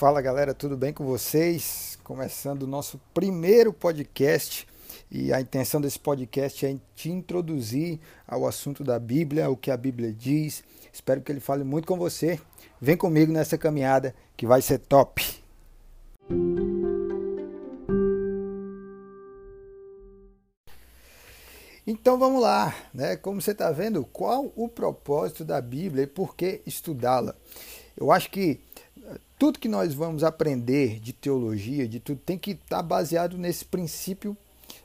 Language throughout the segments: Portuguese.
Fala galera, tudo bem com vocês? Começando o nosso primeiro podcast e a intenção desse podcast é te introduzir ao assunto da Bíblia, o que a Bíblia diz. Espero que ele fale muito com você. Vem comigo nessa caminhada que vai ser top. Então vamos lá, né? Como você está vendo, qual o propósito da Bíblia e por que estudá-la? Eu acho que tudo que nós vamos aprender de teologia, de tudo, tem que estar tá baseado nesse princípio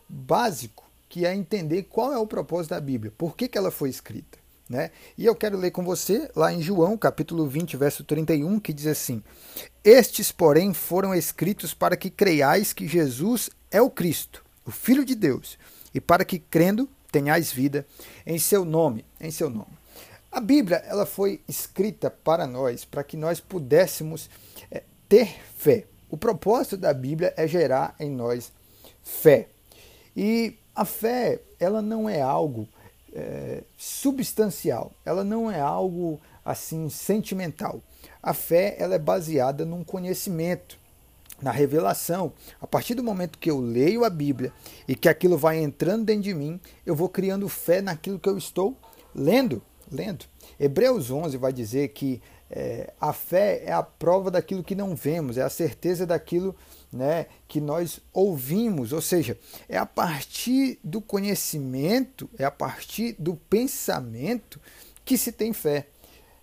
básico, que é entender qual é o propósito da Bíblia, por que, que ela foi escrita. Né? E eu quero ler com você lá em João, capítulo 20, verso 31, que diz assim: Estes, porém, foram escritos para que creiais que Jesus é o Cristo, o Filho de Deus, e para que crendo tenhais vida em seu nome, em seu nome. A Bíblia ela foi escrita para nós, para que nós pudéssemos ter fé. O propósito da Bíblia é gerar em nós fé. E a fé ela não é algo é, substancial, ela não é algo assim sentimental. A fé ela é baseada num conhecimento, na revelação. A partir do momento que eu leio a Bíblia e que aquilo vai entrando dentro de mim, eu vou criando fé naquilo que eu estou lendo lendo. Hebreus 11 vai dizer que é, a fé é a prova daquilo que não vemos, é a certeza daquilo né, que nós ouvimos, ou seja, é a partir do conhecimento, é a partir do pensamento que se tem fé.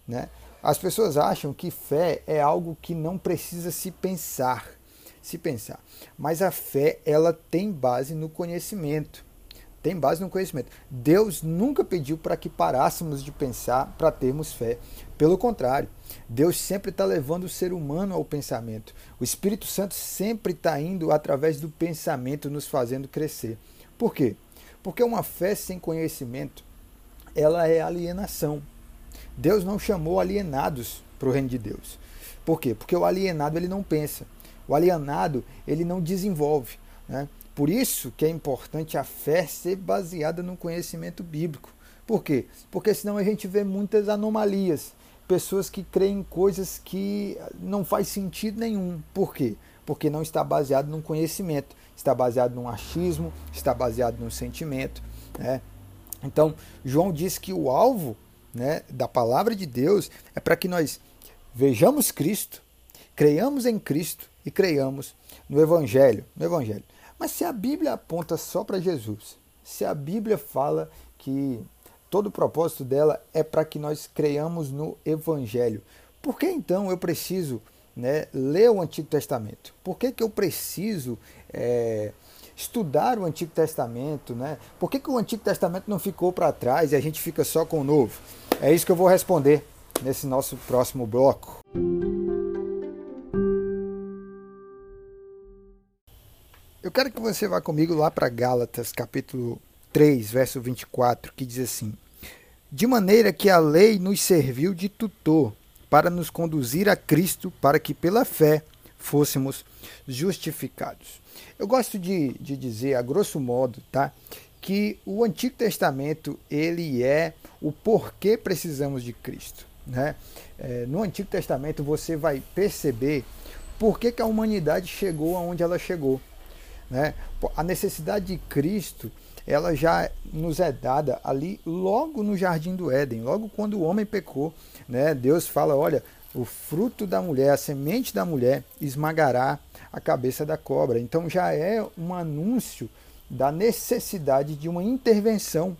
Né? As pessoas acham que fé é algo que não precisa se pensar, se pensar, mas a fé ela tem base no conhecimento tem base no conhecimento. Deus nunca pediu para que parássemos de pensar para termos fé. Pelo contrário, Deus sempre está levando o ser humano ao pensamento. O Espírito Santo sempre está indo através do pensamento, nos fazendo crescer. Por quê? Porque uma fé sem conhecimento, ela é alienação. Deus não chamou alienados para o reino de Deus. Por quê? Porque o alienado ele não pensa. O alienado ele não desenvolve. Né? Por isso que é importante a fé ser baseada no conhecimento bíblico. Por quê? Porque senão a gente vê muitas anomalias, pessoas que creem em coisas que não faz sentido nenhum. Por quê? Porque não está baseado num conhecimento, está baseado num achismo, está baseado num sentimento. Né? Então, João diz que o alvo né, da palavra de Deus é para que nós vejamos Cristo, creiamos em Cristo e creiamos no Evangelho. No Evangelho. Mas se a Bíblia aponta só para Jesus, se a Bíblia fala que todo o propósito dela é para que nós creiamos no Evangelho, por que então eu preciso né, ler o Antigo Testamento? Por que, que eu preciso é, estudar o Antigo Testamento? Né? Por que, que o Antigo Testamento não ficou para trás e a gente fica só com o Novo? É isso que eu vou responder nesse nosso próximo bloco. Eu quero que você vá comigo lá para Gálatas, capítulo 3, verso 24, que diz assim: De maneira que a lei nos serviu de tutor para nos conduzir a Cristo, para que pela fé fôssemos justificados. Eu gosto de, de dizer, a grosso modo, tá? que o Antigo Testamento ele é o porquê precisamos de Cristo. Né? É, no Antigo Testamento você vai perceber por que, que a humanidade chegou aonde ela chegou. Né? A necessidade de Cristo ela já nos é dada ali logo no jardim do Éden, logo quando o homem pecou, né? Deus fala, olha, o fruto da mulher, a semente da mulher esmagará a cabeça da cobra. Então já é um anúncio da necessidade de uma intervenção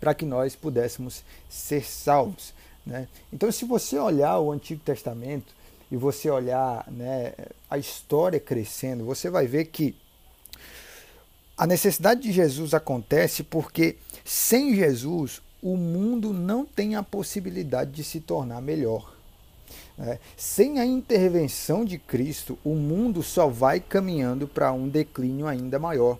para que nós pudéssemos ser salvos, né? Então se você olhar o Antigo Testamento e você olhar né, a história crescendo, você vai ver que a necessidade de Jesus acontece porque sem Jesus o mundo não tem a possibilidade de se tornar melhor. É, sem a intervenção de Cristo, o mundo só vai caminhando para um declínio ainda maior.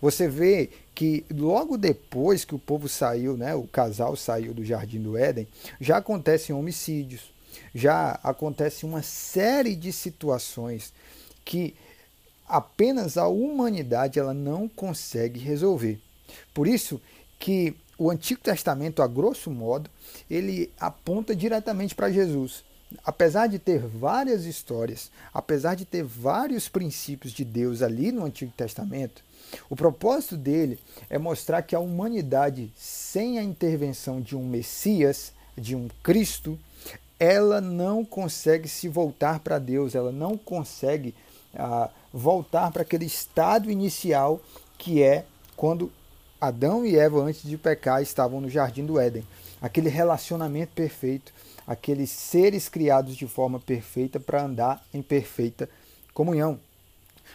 Você vê que logo depois que o povo saiu, né, o casal saiu do Jardim do Éden, já acontecem homicídios, já acontece uma série de situações que apenas a humanidade ela não consegue resolver. Por isso que o Antigo Testamento, a grosso modo, ele aponta diretamente para Jesus. apesar de ter várias histórias, apesar de ter vários princípios de Deus ali no Antigo Testamento, o propósito dele é mostrar que a humanidade, sem a intervenção de um Messias, de um Cristo, ela não consegue se voltar para Deus, ela não consegue ah, voltar para aquele estado inicial que é quando Adão e Eva, antes de pecar, estavam no jardim do Éden. Aquele relacionamento perfeito, aqueles seres criados de forma perfeita para andar em perfeita comunhão.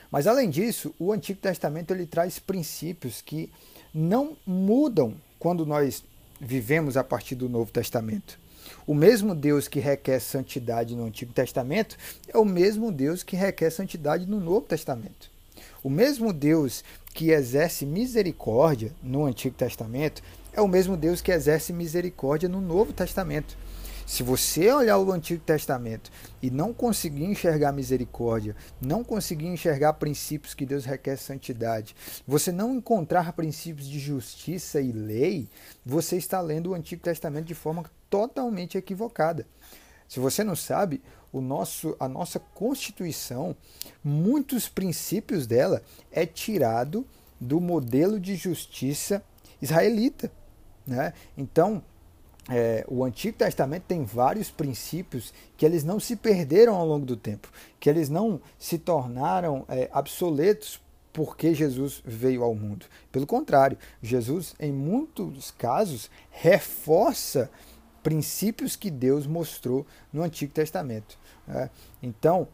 Mas além disso, o Antigo Testamento ele traz princípios que não mudam quando nós vivemos a partir do Novo Testamento. O mesmo Deus que requer santidade no Antigo Testamento é o mesmo Deus que requer santidade no Novo Testamento. O mesmo Deus que exerce misericórdia no Antigo Testamento é o mesmo Deus que exerce misericórdia no Novo Testamento. Se você olhar o Antigo Testamento e não conseguir enxergar misericórdia, não conseguir enxergar princípios que Deus requer santidade, você não encontrar princípios de justiça e lei, você está lendo o Antigo Testamento de forma totalmente equivocada. Se você não sabe, o nosso, a nossa Constituição, muitos princípios dela é tirado do modelo de justiça israelita. Né? Então, é, o Antigo Testamento tem vários princípios que eles não se perderam ao longo do tempo, que eles não se tornaram é, obsoletos porque Jesus veio ao mundo. Pelo contrário, Jesus, em muitos casos, reforça princípios que Deus mostrou no Antigo Testamento. Né? Então,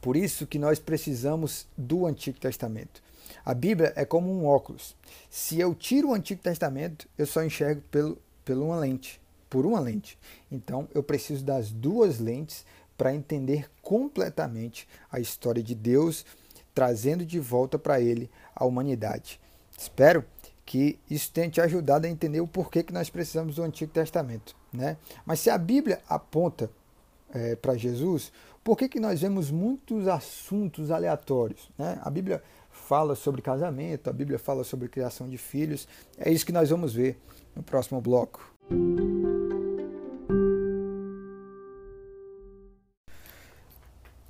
por isso que nós precisamos do Antigo Testamento. A Bíblia é como um óculos. Se eu tiro o Antigo Testamento, eu só enxergo pelo por uma lente, por uma lente. Então eu preciso das duas lentes para entender completamente a história de Deus, trazendo de volta para ele a humanidade. Espero que isso tenha te ajudado a entender o porquê que nós precisamos do Antigo Testamento. Né? Mas se a Bíblia aponta é, para Jesus, por que, que nós vemos muitos assuntos aleatórios? Né? A Bíblia fala sobre casamento, a Bíblia fala sobre criação de filhos. É isso que nós vamos ver no próximo bloco.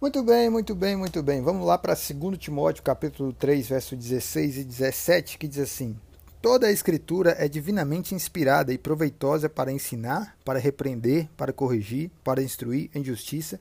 Muito bem, muito bem, muito bem. Vamos lá para 2 Timóteo, capítulo 3, verso 16 e 17, que diz assim: Toda a escritura é divinamente inspirada e proveitosa para ensinar, para repreender, para corrigir, para instruir em justiça,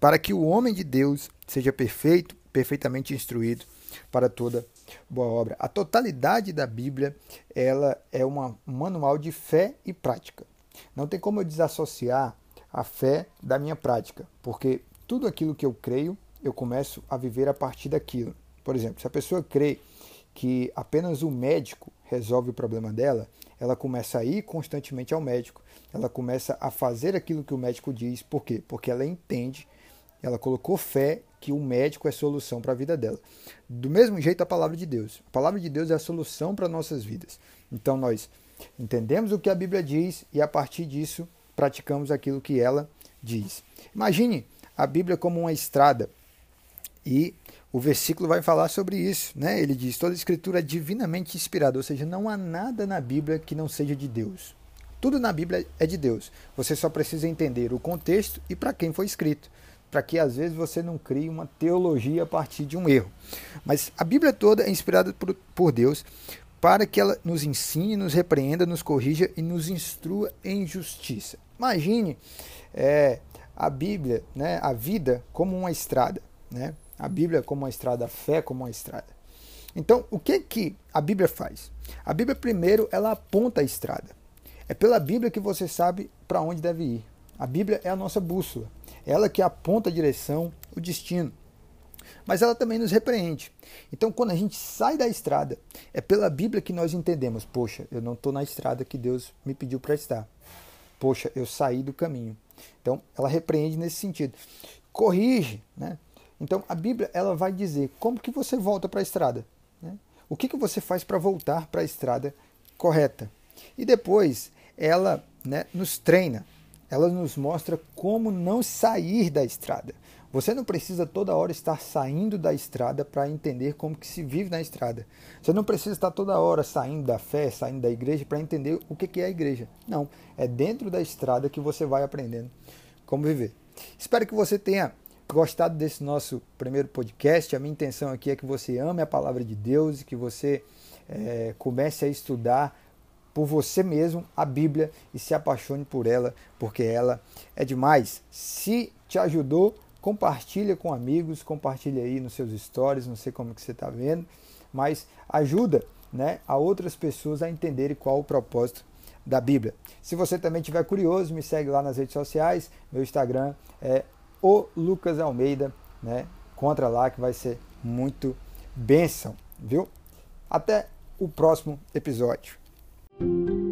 para que o homem de Deus seja perfeito, perfeitamente instruído para toda boa obra. A totalidade da Bíblia ela é uma, um manual de fé e prática. Não tem como eu desassociar a fé da minha prática, porque tudo aquilo que eu creio, eu começo a viver a partir daquilo. Por exemplo, se a pessoa crê que apenas o médico resolve o problema dela, ela começa a ir constantemente ao médico, ela começa a fazer aquilo que o médico diz. Por quê? Porque ela entende, ela colocou fé que o médico é solução para a vida dela. Do mesmo jeito, a palavra de Deus. A palavra de Deus é a solução para nossas vidas. Então, nós entendemos o que a Bíblia diz e, a partir disso, praticamos aquilo que ela diz. Imagine a Bíblia como uma estrada e o versículo vai falar sobre isso. Né? Ele diz: toda a escritura é divinamente inspirada, ou seja, não há nada na Bíblia que não seja de Deus. Tudo na Bíblia é de Deus. Você só precisa entender o contexto e para quem foi escrito para que às vezes você não crie uma teologia a partir de um erro. Mas a Bíblia toda é inspirada por, por Deus para que ela nos ensine, nos repreenda, nos corrija e nos instrua em justiça. Imagine é, a Bíblia, né, a vida como uma estrada, né? A Bíblia como uma estrada, a fé como uma estrada. Então, o que que a Bíblia faz? A Bíblia primeiro ela aponta a estrada. É pela Bíblia que você sabe para onde deve ir. A Bíblia é a nossa bússola, ela que aponta a direção, o destino. Mas ela também nos repreende. Então, quando a gente sai da estrada, é pela Bíblia que nós entendemos: poxa, eu não estou na estrada que Deus me pediu para estar. Poxa, eu saí do caminho. Então, ela repreende nesse sentido. Corrige, né? Então, a Bíblia ela vai dizer como que você volta para a estrada. Né? O que, que você faz para voltar para a estrada correta. E depois, ela né, nos treina ela nos mostra como não sair da estrada. Você não precisa toda hora estar saindo da estrada para entender como que se vive na estrada. Você não precisa estar toda hora saindo da fé, saindo da igreja para entender o que é a igreja. Não, é dentro da estrada que você vai aprendendo como viver. Espero que você tenha gostado desse nosso primeiro podcast. A minha intenção aqui é que você ame a palavra de Deus e que você é, comece a estudar por você mesmo a Bíblia e se apaixone por ela, porque ela é demais. Se te ajudou, compartilha com amigos, compartilha aí nos seus stories, não sei como que você está vendo, mas ajuda né, a outras pessoas a entenderem qual o propósito da Bíblia. Se você também estiver curioso, me segue lá nas redes sociais. Meu Instagram é o Lucas Almeida, né? Contra lá que vai ser muito bênção, viu? Até o próximo episódio. Thank you.